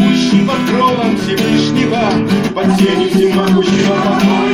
Пущен под кровом Всевышнего, под тенью всемогущего покоя.